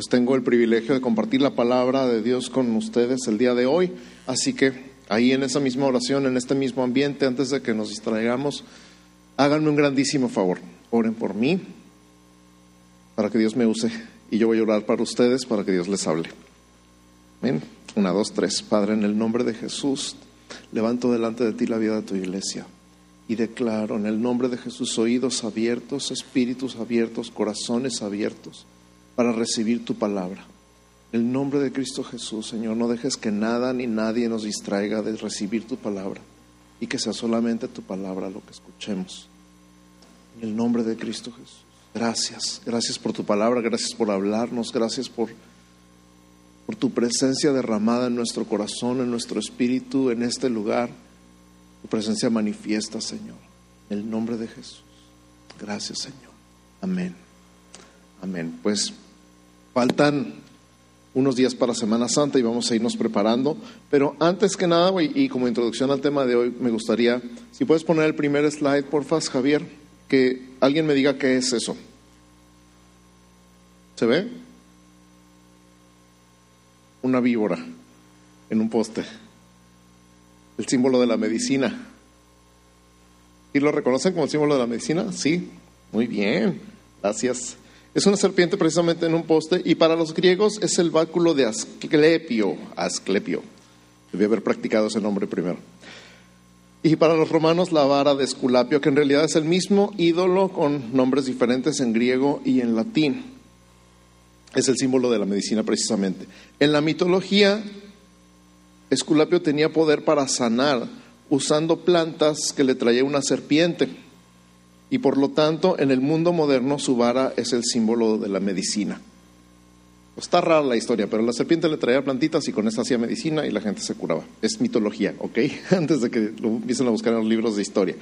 pues tengo el privilegio de compartir la palabra de Dios con ustedes el día de hoy. Así que ahí en esa misma oración, en este mismo ambiente, antes de que nos distraigamos, háganme un grandísimo favor. Oren por mí, para que Dios me use. Y yo voy a orar para ustedes, para que Dios les hable. Amén. Una, dos, tres. Padre, en el nombre de Jesús, levanto delante de ti la vida de tu iglesia y declaro en el nombre de Jesús oídos abiertos, espíritus abiertos, corazones abiertos para recibir tu palabra. En el nombre de Cristo Jesús, Señor, no dejes que nada ni nadie nos distraiga de recibir tu palabra y que sea solamente tu palabra lo que escuchemos. En el nombre de Cristo Jesús. Gracias, gracias por tu palabra, gracias por hablarnos, gracias por, por tu presencia derramada en nuestro corazón, en nuestro espíritu, en este lugar tu presencia manifiesta, Señor. En el nombre de Jesús. Gracias, Señor. Amén. Amén. Pues faltan unos días para Semana Santa y vamos a irnos preparando. Pero antes que nada, y como introducción al tema de hoy, me gustaría, si puedes poner el primer slide, porfa, Javier, que alguien me diga qué es eso. ¿Se ve? Una víbora en un poste el símbolo de la medicina. ¿Y lo reconocen como el símbolo de la medicina? Sí, muy bien, gracias. Es una serpiente precisamente en un poste y para los griegos es el báculo de Asclepio. Asclepio. Debí haber practicado ese nombre primero. Y para los romanos la vara de Esculapio, que en realidad es el mismo ídolo con nombres diferentes en griego y en latín. Es el símbolo de la medicina precisamente. En la mitología Esculapio tenía poder para sanar usando plantas que le traía una serpiente. Y por lo tanto, en el mundo moderno su vara es el símbolo de la medicina. Está rara la historia, pero la serpiente le traía plantitas y con eso hacía medicina y la gente se curaba. Es mitología, ¿ok? Antes de que lo empiecen a buscar en los libros de historia.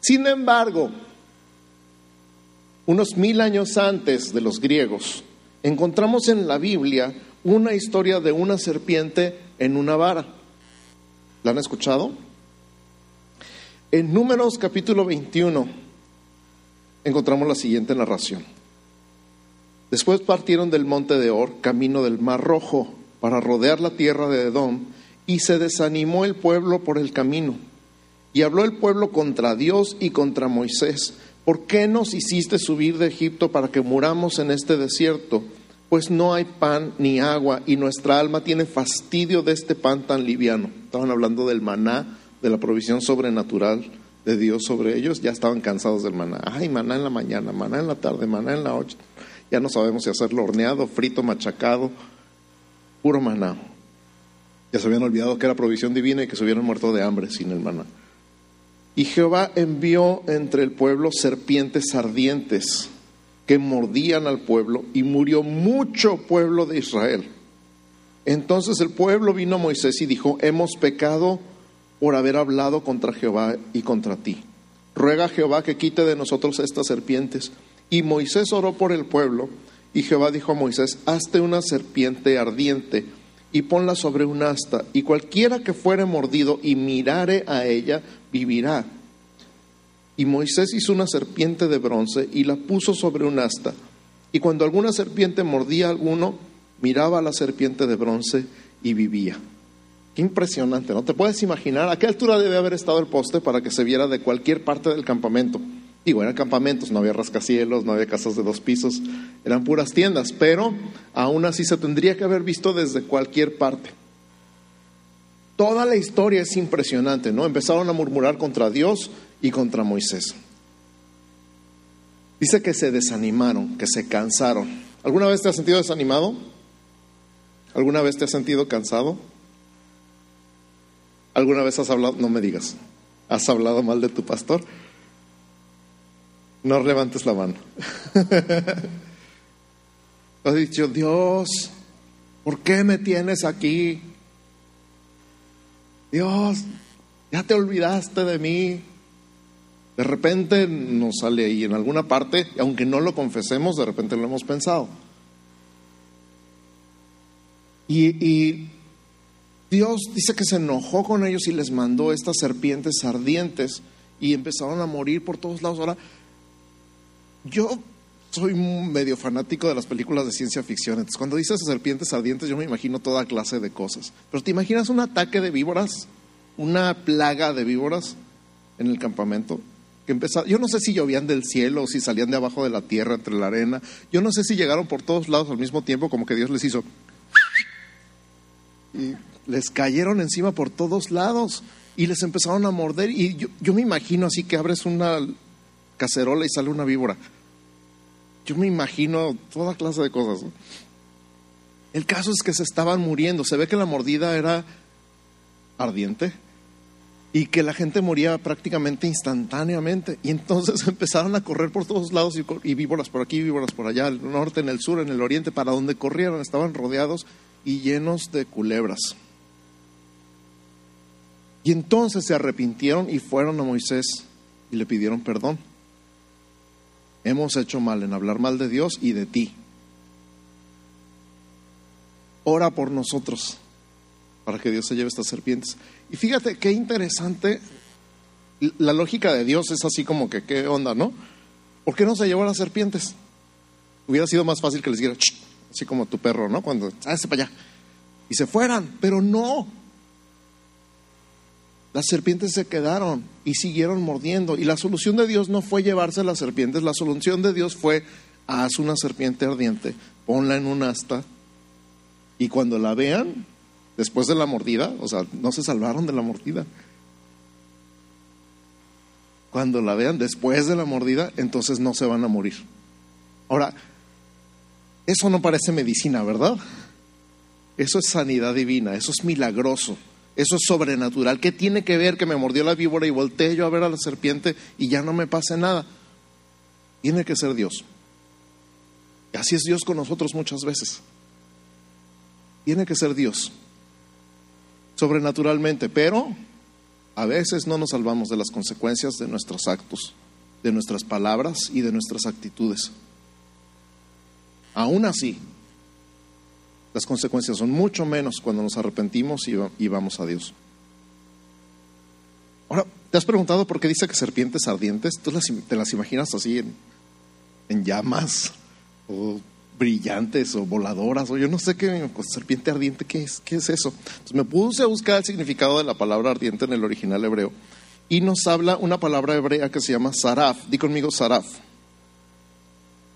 Sin embargo, unos mil años antes de los griegos, encontramos en la Biblia una historia de una serpiente en una vara. ¿La han escuchado? En Números capítulo 21 encontramos la siguiente narración. Después partieron del monte de Or, camino del Mar Rojo, para rodear la tierra de Edom, y se desanimó el pueblo por el camino. Y habló el pueblo contra Dios y contra Moisés. ¿Por qué nos hiciste subir de Egipto para que muramos en este desierto? pues no hay pan ni agua y nuestra alma tiene fastidio de este pan tan liviano. Estaban hablando del maná, de la provisión sobrenatural de Dios sobre ellos, ya estaban cansados del maná. Ay, maná en la mañana, maná en la tarde, maná en la noche. Ya no sabemos si hacerlo horneado, frito, machacado, puro maná. Ya se habían olvidado que era provisión divina y que se hubieran muerto de hambre sin el maná. Y Jehová envió entre el pueblo serpientes ardientes que mordían al pueblo y murió mucho pueblo de Israel. Entonces el pueblo vino a Moisés y dijo, hemos pecado por haber hablado contra Jehová y contra ti. Ruega a Jehová que quite de nosotros estas serpientes. Y Moisés oró por el pueblo y Jehová dijo a Moisés, hazte una serpiente ardiente y ponla sobre un asta, y cualquiera que fuere mordido y mirare a ella, vivirá. Y Moisés hizo una serpiente de bronce y la puso sobre un asta. Y cuando alguna serpiente mordía a alguno, miraba a la serpiente de bronce y vivía. Qué impresionante, ¿no? Te puedes imaginar a qué altura debe haber estado el poste para que se viera de cualquier parte del campamento. Digo, eran campamentos, no había rascacielos, no había casas de dos pisos, eran puras tiendas, pero aún así se tendría que haber visto desde cualquier parte. Toda la historia es impresionante, ¿no? Empezaron a murmurar contra Dios y contra Moisés. Dice que se desanimaron, que se cansaron. ¿Alguna vez te has sentido desanimado? ¿Alguna vez te has sentido cansado? ¿Alguna vez has hablado, no me digas, has hablado mal de tu pastor? No levantes la mano. has dicho, Dios, ¿por qué me tienes aquí? Dios, ya te olvidaste de mí. De repente nos sale ahí en alguna parte, aunque no lo confesemos, de repente lo hemos pensado. Y, Dios dice que se enojó con ellos y les mandó estas serpientes ardientes y empezaron a morir por todos lados. Ahora, yo soy medio fanático de las películas de ciencia ficción. Entonces, cuando dices serpientes ardientes, yo me imagino toda clase de cosas. Pero ¿te imaginas un ataque de víboras? Una plaga de víboras en el campamento. Que empezó, yo no sé si llovían del cielo o si salían de abajo de la tierra, entre la arena. Yo no sé si llegaron por todos lados al mismo tiempo, como que Dios les hizo. Y les cayeron encima por todos lados y les empezaron a morder. Y yo, yo me imagino así que abres una cacerola y sale una víbora. Yo me imagino toda clase de cosas. El caso es que se estaban muriendo. Se ve que la mordida era ardiente y que la gente moría prácticamente instantáneamente. Y entonces empezaron a correr por todos lados y, víboras por aquí, víboras por allá, el norte, en el sur, en el oriente, para donde corrieron. Estaban rodeados y llenos de culebras. Y entonces se arrepintieron y fueron a Moisés y le pidieron perdón. Hemos hecho mal en hablar mal de Dios y de ti. Ora por nosotros para que Dios se lleve estas serpientes. Y fíjate qué interesante, la lógica de Dios es así como que, ¿qué onda, no? ¿Por qué no se llevó a las serpientes? Hubiera sido más fácil que les dijera, así como tu perro, ¿no? Cuando, hágase para allá. Y se fueran, pero no. Las serpientes se quedaron y siguieron mordiendo. Y la solución de Dios no fue llevarse las serpientes, la solución de Dios fue, haz una serpiente ardiente, ponla en un asta y cuando la vean, después de la mordida, o sea, no se salvaron de la mordida. Cuando la vean después de la mordida, entonces no se van a morir. Ahora, eso no parece medicina, ¿verdad? Eso es sanidad divina, eso es milagroso. Eso es sobrenatural. ¿Qué tiene que ver que me mordió la víbora y volteé yo a ver a la serpiente y ya no me pase nada? Tiene que ser Dios. Y así es Dios con nosotros muchas veces. Tiene que ser Dios. Sobrenaturalmente, pero a veces no nos salvamos de las consecuencias de nuestros actos, de nuestras palabras y de nuestras actitudes. Aún así, las consecuencias son mucho menos cuando nos arrepentimos y vamos a Dios. Ahora, ¿te has preguntado por qué dice que serpientes ardientes? ¿Tú te las imaginas así en, llamas o brillantes o voladoras o yo no sé qué serpiente ardiente qué es qué es eso entonces me puse a buscar el significado de la palabra ardiente en el original hebreo y nos habla una palabra hebrea que se llama saraf. Di conmigo saraf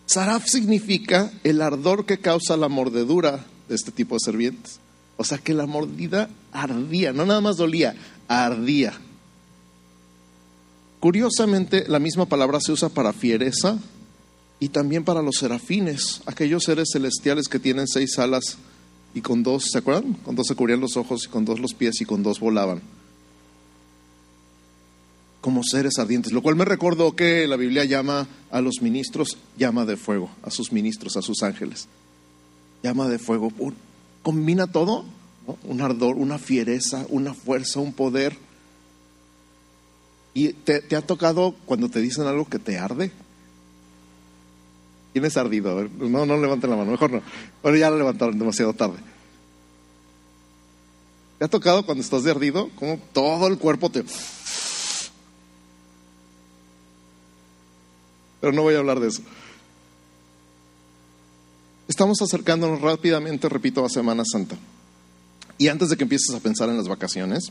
saraf significa el ardor que causa la mordedura de este tipo de serpientes. O sea que la mordida ardía, no nada más dolía, ardía. Curiosamente, la misma palabra se usa para fiereza y también para los serafines, aquellos seres celestiales que tienen seis alas y con dos, ¿se acuerdan? Con dos se cubrían los ojos y con dos los pies y con dos volaban. Como seres ardientes, lo cual me recordó que la Biblia llama a los ministros llama de fuego, a sus ministros, a sus ángeles llama de fuego, combina todo, un ardor, una fiereza, una fuerza, un poder. ¿Y te, ha tocado cuando te dicen algo que te arde? ¿Quién es ardido? no, no levanten la mano, mejor no. Bueno, ya la levantaron demasiado tarde. ¿Te ha tocado cuando estás de ardido? Como todo el cuerpo te... Pero no voy a hablar de eso. Estamos acercándonos rápidamente, repito, a Semana Santa. Y antes de que empieces a pensar en las vacaciones,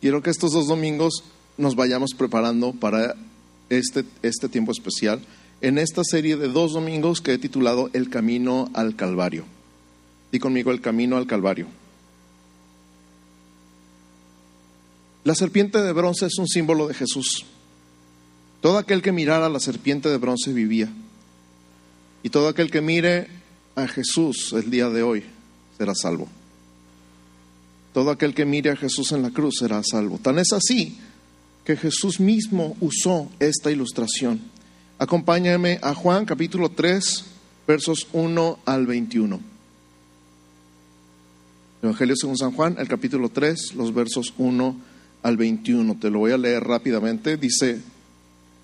quiero que estos dos domingos nos vayamos preparando para este, este tiempo especial en esta serie de dos domingos que he titulado El Camino al Calvario. Di conmigo el Camino al Calvario. La serpiente de bronce es un símbolo de Jesús. Todo aquel que mirara a la serpiente de bronce vivía. Y todo aquel que mire a Jesús el día de hoy será salvo. Todo aquel que mire a Jesús en la cruz será salvo. Tan es así que Jesús mismo usó esta ilustración. Acompáñame a Juan capítulo 3, versos 1 al 21. Evangelio según San Juan, el capítulo 3, los versos 1 al 21. Te lo voy a leer rápidamente. Dice,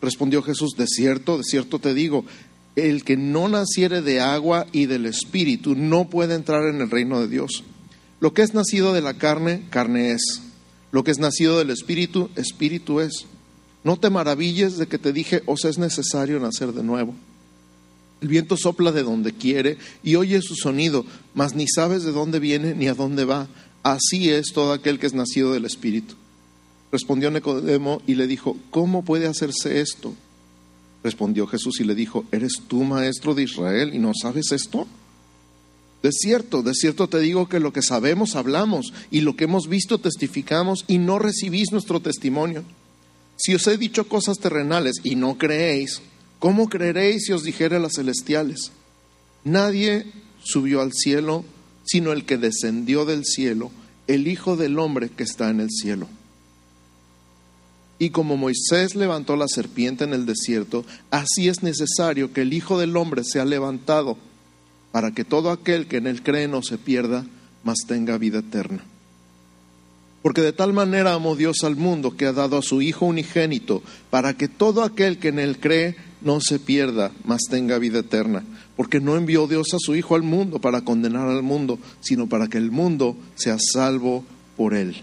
Respondió Jesús, de cierto, de cierto te digo, el que no naciere de agua y del espíritu no puede entrar en el reino de Dios. Lo que es nacido de la carne, carne es. Lo que es nacido del espíritu, espíritu es. No te maravilles de que te dije, os es necesario nacer de nuevo. El viento sopla de donde quiere y oye su sonido, mas ni sabes de dónde viene ni a dónde va. Así es todo aquel que es nacido del Espíritu. Respondió Nicodemo y le dijo, ¿cómo puede hacerse esto? Respondió Jesús y le dijo, ¿eres tú maestro de Israel y no sabes esto? De cierto, de cierto te digo que lo que sabemos hablamos y lo que hemos visto testificamos y no recibís nuestro testimonio. Si os he dicho cosas terrenales y no creéis, ¿cómo creeréis si os dijere las celestiales? Nadie subió al cielo, sino el que descendió del cielo, el Hijo del Hombre que está en el cielo. Y como Moisés levantó la serpiente en el desierto, así es necesario que el Hijo del Hombre sea levantado, para que todo aquel que en él cree no se pierda, mas tenga vida eterna. Porque de tal manera amó Dios al mundo que ha dado a su Hijo unigénito, para que todo aquel que en él cree no se pierda, mas tenga vida eterna. Porque no envió Dios a su Hijo al mundo para condenar al mundo, sino para que el mundo sea salvo por él.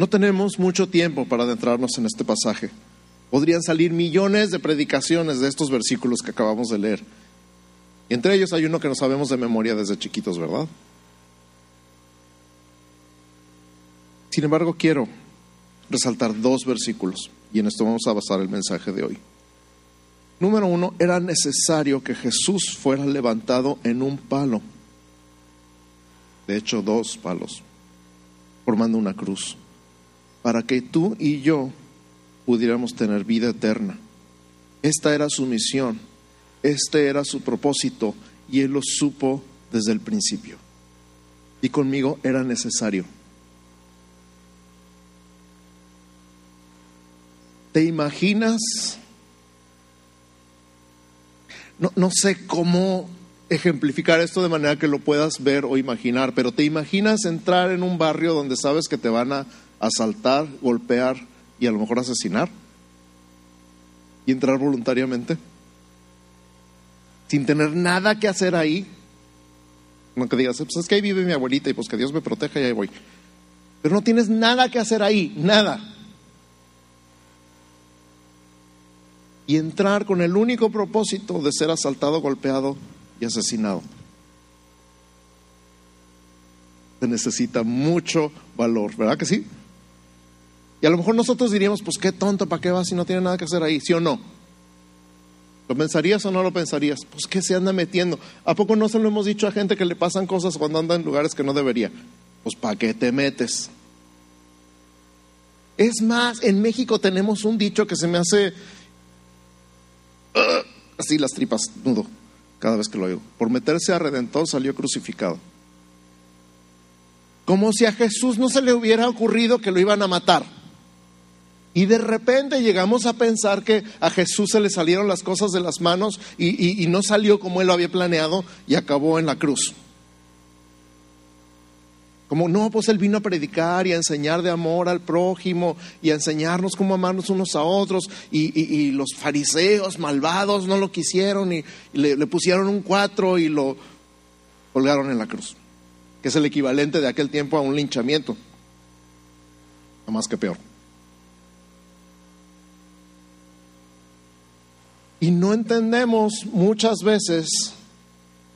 No tenemos mucho tiempo para adentrarnos en este pasaje. Podrían salir millones de predicaciones de estos versículos que acabamos de leer. Y entre ellos hay uno que no sabemos de memoria desde chiquitos, ¿verdad? Sin embargo, quiero resaltar dos versículos y en esto vamos a basar el mensaje de hoy. Número uno, era necesario que Jesús fuera levantado en un palo, de hecho dos palos, formando una cruz, para que tú y yo pudiéramos tener vida eterna. Esta era su misión, este era su propósito y él lo supo desde el principio. Y conmigo era necesario. ¿Te imaginas? No, no, sé cómo ejemplificar esto de manera que lo puedas ver o imaginar, pero ¿te imaginas entrar en un barrio donde sabes que te van a asaltar, golpear y a lo mejor asesinar? ¿Y entrar voluntariamente? Sin tener nada que hacer ahí. No que digas, pues es que ahí vive mi abuelita y pues que Dios me proteja y ahí voy. Pero no tienes nada que hacer ahí, nada. y entrar con el único propósito de ser asaltado, golpeado y asesinado. Se necesita mucho valor, ¿verdad que sí? Y a lo mejor nosotros diríamos, pues qué tonto, ¿para qué vas si no tiene nada que hacer ahí? ¿Sí o no? ¿Lo pensarías o no lo pensarías? Pues ¿qué se anda metiendo? ¿A poco no se lo hemos dicho a gente que le pasan cosas cuando anda en lugares que no debería? Pues ¿para qué te metes? Es más, en México tenemos un dicho que se me hace así las tripas nudo cada vez que lo oigo. Por meterse a Redentor salió crucificado. Como si a Jesús no se le hubiera ocurrido que lo iban a matar. Y de repente llegamos a pensar que a Jesús se le salieron las cosas de las manos y, no salió como él lo había planeado y acabó en la cruz. Como no, pues Él vino a predicar y a enseñar de amor al prójimo y a enseñarnos cómo amarnos unos a otros. Y, los fariseos malvados no lo quisieron y, le, le, pusieron un cuatro y lo colgaron en la cruz, que es el equivalente de aquel tiempo a un linchamiento, no más que peor. Y no entendemos muchas veces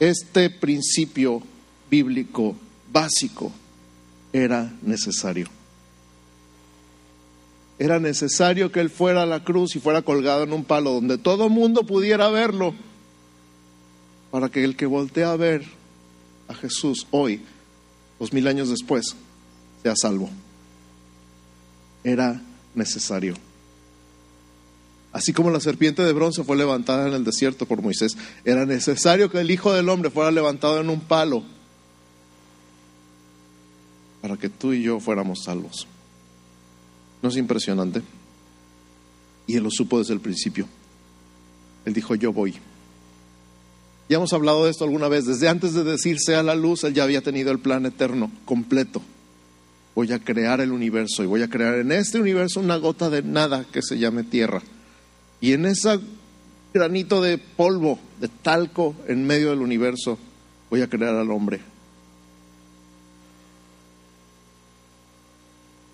este principio bíblico básico era necesario. Era necesario que Él fuera a la cruz y fuera colgado en un palo donde todo mundo pudiera verlo, para que el que voltea a ver a Jesús hoy, dos mil años después, sea salvo. Era necesario. Así como la serpiente de bronce fue levantada en el desierto por Moisés, era necesario que el Hijo del Hombre fuera levantado en un palo para que tú y yo fuéramos salvos. ¿No es impresionante? Y Él lo supo desde el principio. Él dijo, yo voy. Ya hemos hablado de esto alguna vez. Desde antes de decir sea la luz, Él ya había tenido el plan eterno completo. Voy a crear el universo y voy a crear en este universo una gota de nada que se llame tierra. Y en ese granito de polvo, de talco en medio del universo, voy a crear al hombre.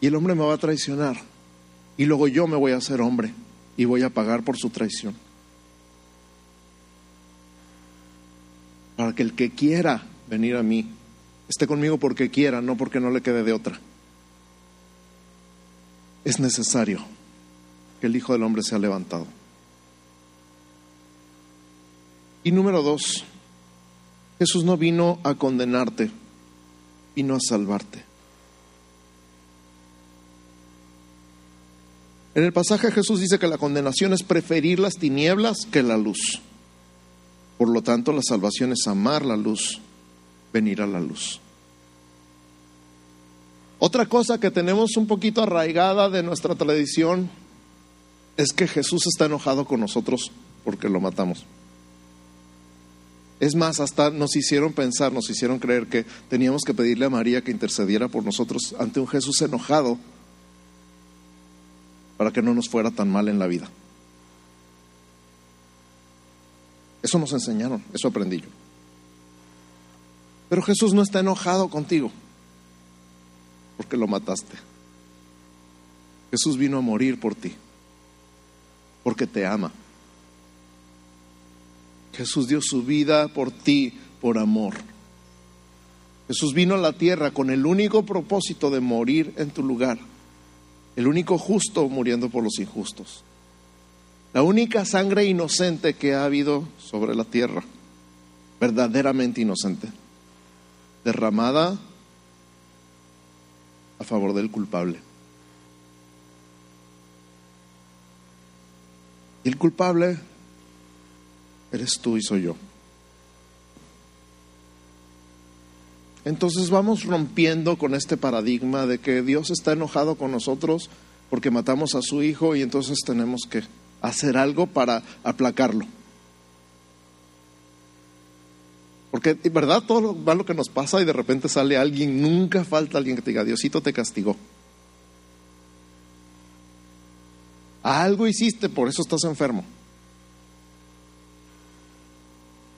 Y el hombre me va a traicionar. Y luego yo me voy a hacer hombre y voy a pagar por su traición. Para que el que quiera venir a mí esté conmigo porque quiera, no porque no le quede de otra. Es necesario que el Hijo del Hombre sea levantado. Y número dos, Jesús no vino a condenarte, vino a salvarte. En el pasaje Jesús dice que la condenación es preferir las tinieblas que la luz. Por lo tanto, la salvación es amar la luz, venir a la luz. Otra cosa que tenemos un poquito arraigada de nuestra tradición es que Jesús está enojado con nosotros porque lo matamos. Es más, hasta nos hicieron pensar, nos hicieron creer que teníamos que pedirle a María que intercediera por nosotros ante un Jesús enojado para que no nos fuera tan mal en la vida. Eso nos enseñaron, eso aprendí yo. Pero Jesús no está enojado contigo porque lo mataste. Jesús vino a morir por ti, porque te ama. Jesús dio su vida por ti, por amor. Jesús vino a la tierra con el único propósito de morir en tu lugar el único justo muriendo por los injustos, la única sangre inocente que ha habido sobre la tierra, verdaderamente inocente, derramada a favor del culpable. Y el culpable eres tú y soy yo. Entonces vamos rompiendo con este paradigma de que Dios está enojado con nosotros porque matamos a su hijo y entonces tenemos que hacer algo para aplacarlo. Porque, ¿verdad? Todo lo malo que nos pasa y de repente sale alguien, nunca falta alguien que te diga, Diosito te castigó. Algo hiciste, por eso estás enfermo.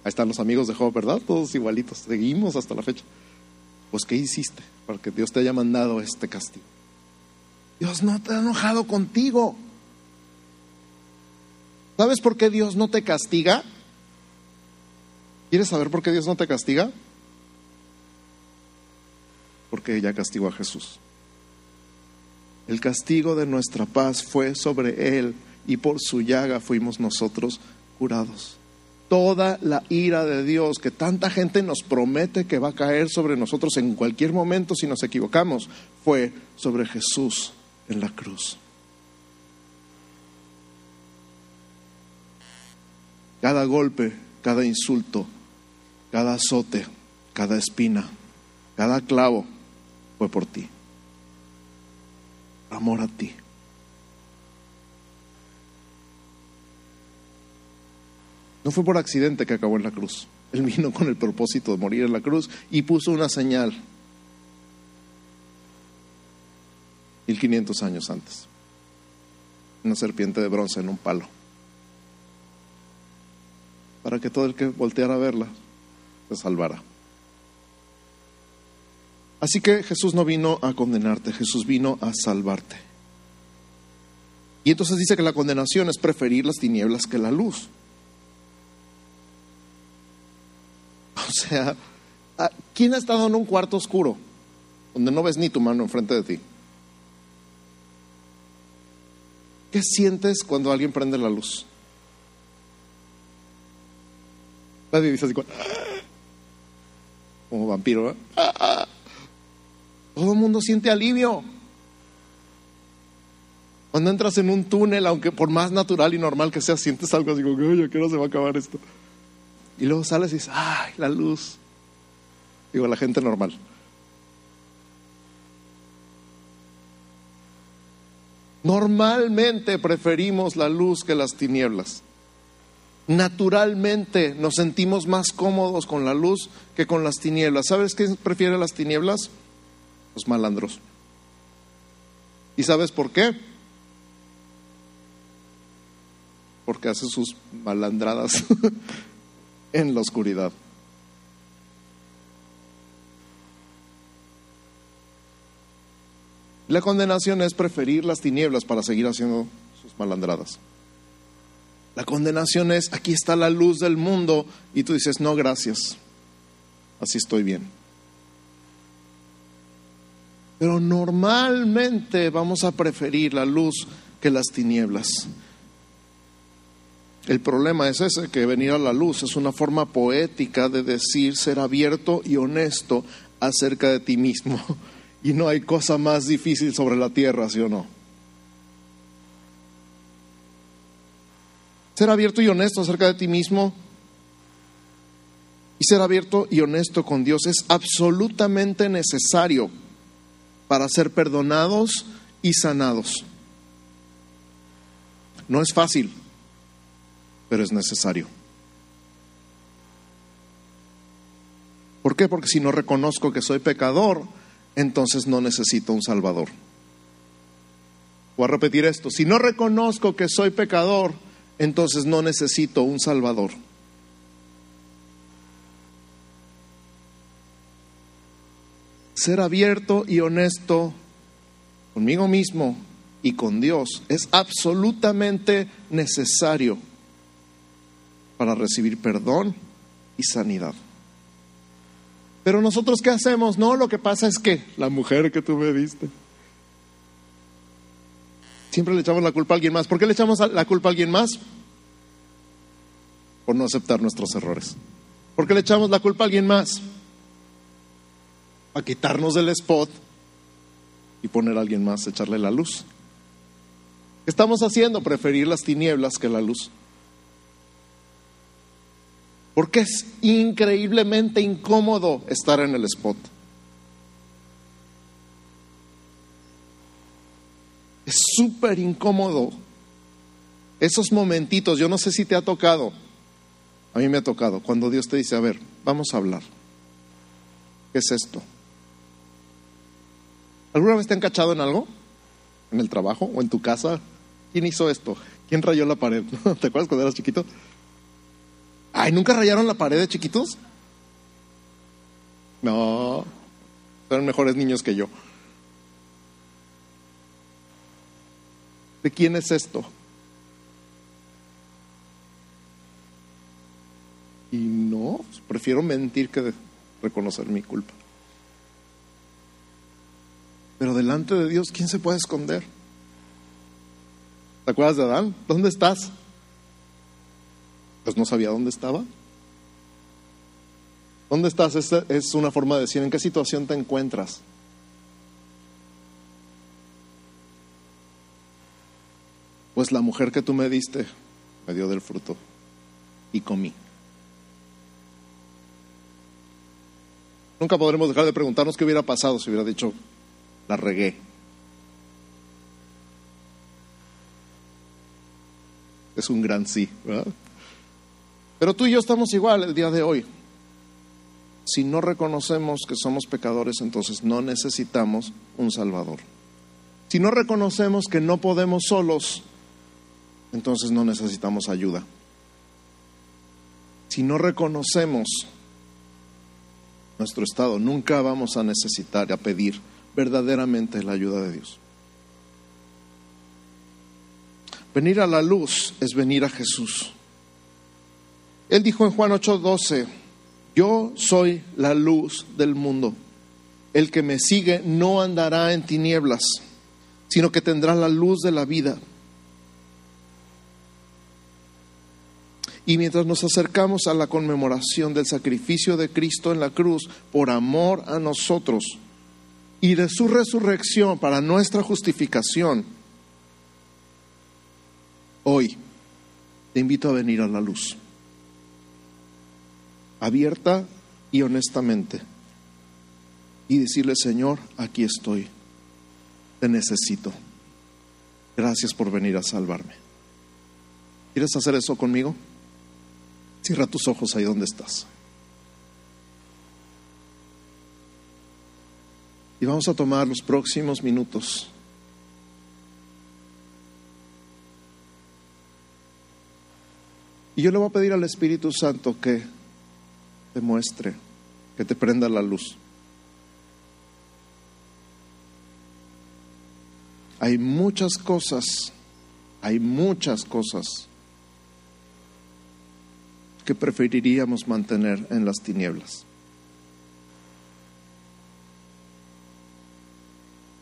Ahí están los amigos de Job, ¿verdad? Todos igualitos. Seguimos hasta la fecha. Pues ¿qué hiciste para que Dios te haya mandado este castigo? Dios no te ha enojado contigo. ¿Sabes por qué Dios no te castiga? ¿Quieres saber por qué Dios no te castiga? Porque ya castigó a Jesús. El castigo de nuestra paz fue sobre Él y por su llaga fuimos nosotros curados toda la ira de Dios que tanta gente nos promete que va a caer sobre nosotros en cualquier momento si nos equivocamos, fue sobre Jesús en la cruz. Cada golpe, cada insulto, cada azote, cada espina, cada clavo fue por ti. Amor a ti. No fue por accidente que acabó en la cruz. Él vino con el propósito de morir en la cruz y puso una señal 1500 años antes. Una serpiente de bronce en un palo. Para que todo el que volteara a verla se salvara. Así que Jesús no vino a condenarte, Jesús vino a salvarte. Y entonces dice que la condenación es preferir las tinieblas que la luz. O sea, ¿quién ha estado en un cuarto oscuro donde no ves ni tu mano enfrente de ti? ¿Qué sientes cuando alguien prende la luz? Nadie dice así como vampiro. ¿eh? Todo el mundo siente alivio. Cuando entras en un túnel, aunque por más natural y normal que sea, sientes algo así como, ¿a qué hora se va a acabar esto? Y luego sales y dices, ¡ay, la luz! Digo, la gente normal. Normalmente preferimos la luz que las tinieblas. Naturalmente nos sentimos más cómodos con la luz que con las tinieblas. ¿Sabes qué prefiere las tinieblas? Los malandros. ¿Y sabes por qué? Porque hace sus malandradas en la oscuridad. La condenación es preferir las tinieblas para seguir haciendo sus malandradas. La condenación es, aquí está la luz del mundo y tú dices, no, gracias, así estoy bien. Pero normalmente vamos a preferir la luz que las tinieblas. El problema es ese, que venir a la luz es una forma poética de decir ser abierto y honesto acerca de ti mismo. Y no hay cosa más difícil sobre la tierra, ¿sí o no? Ser abierto y honesto acerca de ti mismo y ser abierto y honesto con Dios es absolutamente necesario para ser perdonados y sanados. No es fácil, pero es necesario. ¿Por qué? Porque si no reconozco que soy pecador, entonces no necesito un Salvador. Voy a repetir esto. Si no reconozco que soy pecador, entonces no necesito un Salvador. Ser abierto y honesto conmigo mismo y con Dios es absolutamente necesario para recibir perdón y sanidad. Pero nosotros qué hacemos? No, lo que pasa es que la mujer que tú me diste. Siempre le echamos la culpa a alguien más. ¿Por qué le echamos la culpa a alguien más? Por no aceptar nuestros errores. ¿Por qué le echamos la culpa a alguien más? A quitarnos del spot y poner a alguien más, echarle la luz. ¿Qué estamos haciendo? Preferir las tinieblas que la luz. Porque es increíblemente incómodo estar en el spot. Es súper incómodo. Esos momentitos, yo no sé si te ha tocado, a mí me ha tocado, cuando Dios te dice, a ver, vamos a hablar. ¿Qué es esto? ¿Alguna vez te han cachado en algo? ¿En el trabajo o en tu casa? ¿Quién hizo esto? ¿Quién rayó la pared? ¿Te acuerdas cuando eras chiquito? Ay, ¿nunca rayaron la pared de chiquitos? No, son mejores niños que yo. ¿De quién es esto? Y no, prefiero mentir que reconocer mi culpa. Pero delante de Dios, ¿quién se puede esconder? ¿Te acuerdas de Adán? ¿Dónde estás? Pues no sabía dónde estaba. ¿Dónde estás? es una forma de decir en qué situación te encuentras. Pues la mujer que tú me diste me dio del fruto y comí. Nunca podremos dejar de preguntarnos qué hubiera pasado si hubiera dicho, la regué. Es un gran sí, ¿verdad? Pero tú y yo estamos igual el día de hoy. Si no reconocemos que somos pecadores, entonces no necesitamos un Salvador. Si no reconocemos que no podemos solos, entonces no necesitamos ayuda. Si no reconocemos nuestro estado, nunca vamos a necesitar y a pedir verdaderamente la ayuda de Dios. Venir a la luz es venir a Jesús. Él dijo en Juan 8:12, yo soy la luz del mundo. El que me sigue no andará en tinieblas, sino que tendrá la luz de la vida. Y mientras nos acercamos a la conmemoración del sacrificio de Cristo en la cruz por amor a nosotros y de su resurrección para nuestra justificación, hoy te invito a venir a la luz abierta y honestamente, y decirle, Señor, aquí estoy, te necesito. Gracias por venir a salvarme. ¿Quieres hacer eso conmigo? Cierra tus ojos ahí donde estás. Y vamos a tomar los próximos minutos. Y yo le voy a pedir al Espíritu Santo que te muestre, que te prenda la luz. Hay muchas cosas, hay muchas cosas que preferiríamos mantener en las tinieblas.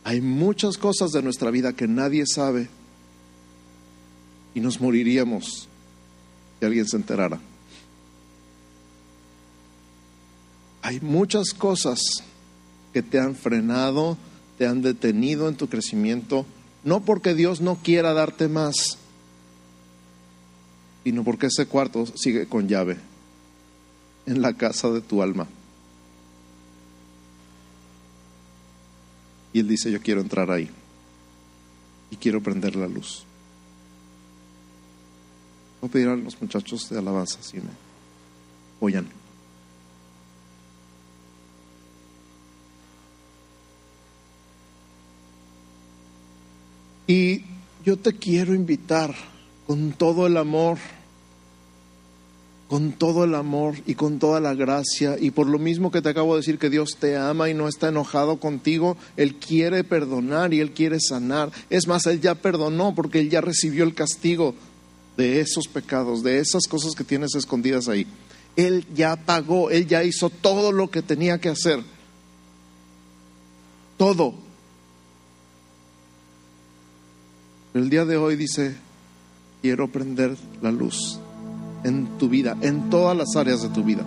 Hay muchas cosas de nuestra vida que nadie sabe y nos moriríamos si alguien se enterara. Hay muchas cosas que te han frenado, te han detenido en tu crecimiento, no porque Dios no quiera darte más, sino porque ese cuarto sigue con llave en la casa de tu alma. Y él dice, yo quiero entrar ahí y quiero prender la luz. Voy a pedir a los muchachos de alabanza si me oyan. Y yo te quiero invitar con todo el amor, con todo el amor y con toda la gracia, y por lo mismo que te acabo de decir que Dios te ama y no está enojado contigo, Él quiere perdonar y Él quiere sanar. Es más, Él ya perdonó porque Él ya recibió el castigo de esos pecados, de esas cosas que tienes escondidas ahí. Él ya pagó, Él ya hizo todo lo que tenía que hacer. Todo. El día de hoy dice, quiero prender la luz en tu vida, en todas las áreas de tu vida.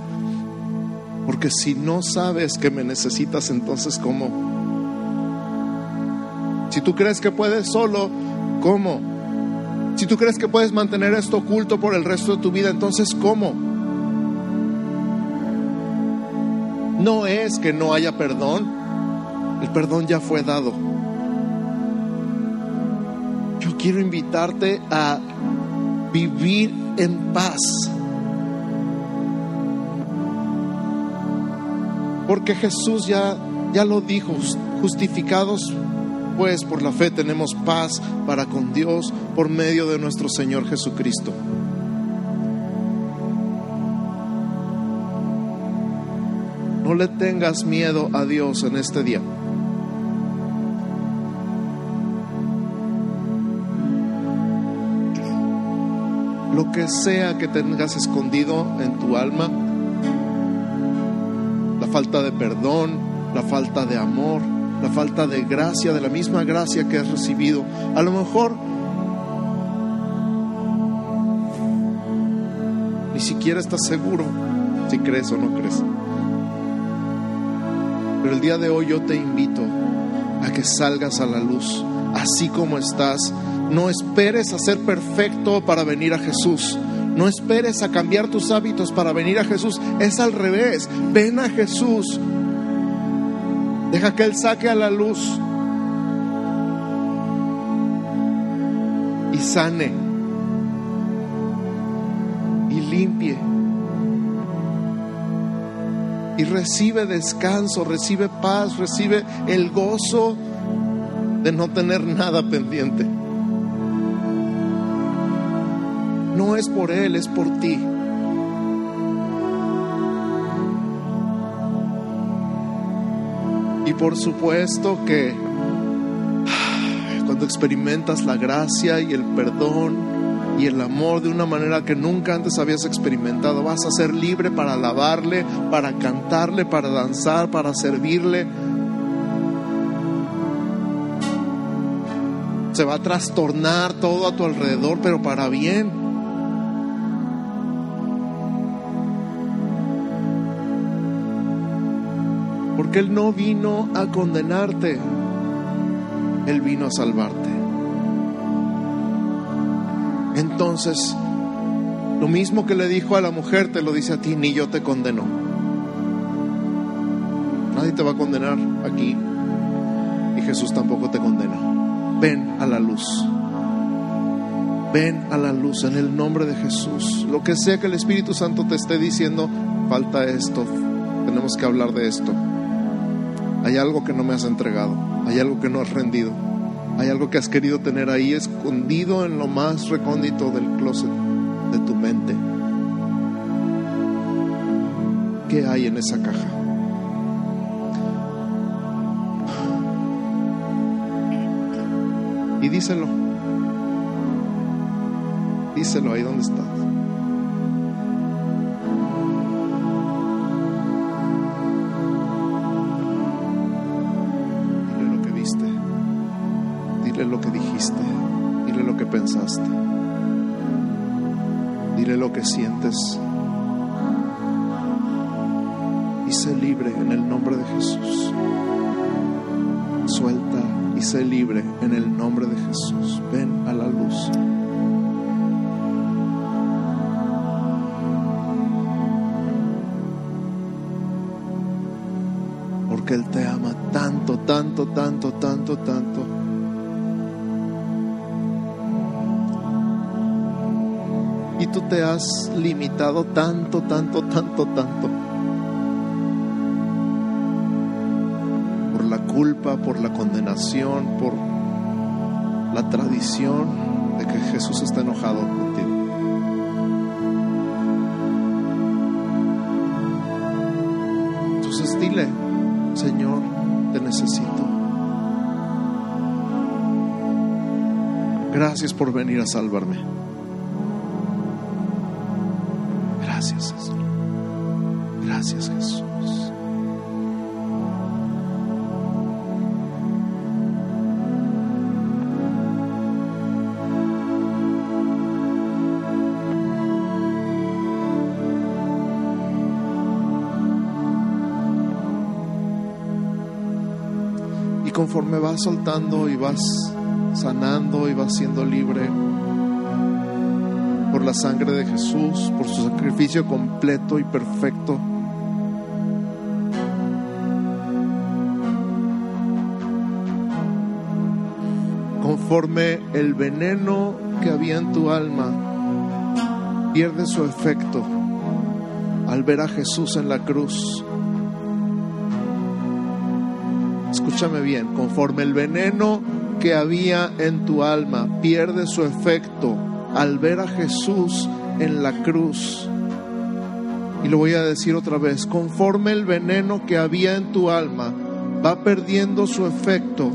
Porque si no sabes que me necesitas, entonces ¿cómo? Si tú crees que puedes solo, ¿cómo? Si tú crees que puedes mantener esto oculto por el resto de tu vida, entonces ¿cómo? No es que no haya perdón, el perdón ya fue dado. Quiero invitarte a vivir en paz. Porque Jesús ya, ya lo dijo, justificados pues por la fe tenemos paz para con Dios por medio de nuestro Señor Jesucristo. No le tengas miedo a Dios en este día. Lo que sea que tengas escondido en tu alma, la falta de perdón, la falta de amor, la falta de gracia, de la misma gracia que has recibido. A lo mejor ni siquiera estás seguro si crees o no crees. Pero el día de hoy yo te invito a que salgas a la luz, así como estás. No esperes a ser perfecto para venir a Jesús. No esperes a cambiar tus hábitos para venir a Jesús. Es al revés. Ven a Jesús. Deja que Él saque a la luz y sane y limpie. Y recibe descanso, recibe paz, recibe el gozo de no tener nada pendiente. No es por Él, es por ti. Y por supuesto que cuando experimentas la gracia y el perdón y el amor de una manera que nunca antes habías experimentado, vas a ser libre para alabarle, para cantarle, para danzar, para servirle. Se va a trastornar todo a tu alrededor, pero para bien. Él no vino a condenarte, Él vino a salvarte. Entonces, lo mismo que le dijo a la mujer, te lo dice a ti, ni yo te condeno. Nadie te va a condenar aquí y Jesús tampoco te condena. Ven a la luz. Ven a la luz en el nombre de Jesús. Lo que sea que el Espíritu Santo te esté diciendo, falta esto, tenemos que hablar de esto. Hay algo que no me has entregado, hay algo que no has rendido, hay algo que has querido tener ahí escondido en lo más recóndito del closet de tu mente. ¿Qué hay en esa caja? Y díselo. Díselo ahí donde estás. Dile lo que dijiste. Dile lo que pensaste. Dile lo que sientes. Y sé libre en el nombre de Jesús. Suelta y sé libre en el nombre de Jesús. Ven a la luz. Porque Él te ama tanto, tanto, tanto, tanto, tanto. Y tú te has limitado tanto, tanto, tanto, tanto. Por la culpa, por la condenación, por la tradición de que Jesús está enojado contigo. Entonces dile, Señor, te necesito. Gracias por venir a salvarme. Gracias, Jesús. Gracias, Jesús. Y conforme vas soltando y vas sanando y vas siendo libre la sangre de Jesús, por su sacrificio completo y perfecto, conforme el veneno que había en tu alma pierde su efecto al ver a Jesús en la cruz. Escúchame bien, conforme el veneno que había en tu alma pierde su efecto al ver a Jesús en la cruz. Y lo voy a decir otra vez, conforme el veneno que había en tu alma va perdiendo su efecto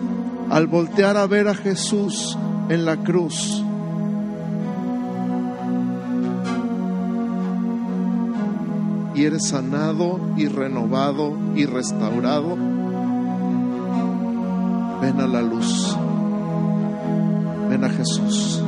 al voltear a ver a Jesús en la cruz. Y eres sanado y renovado y restaurado. Ven a la luz. Ven a Jesús.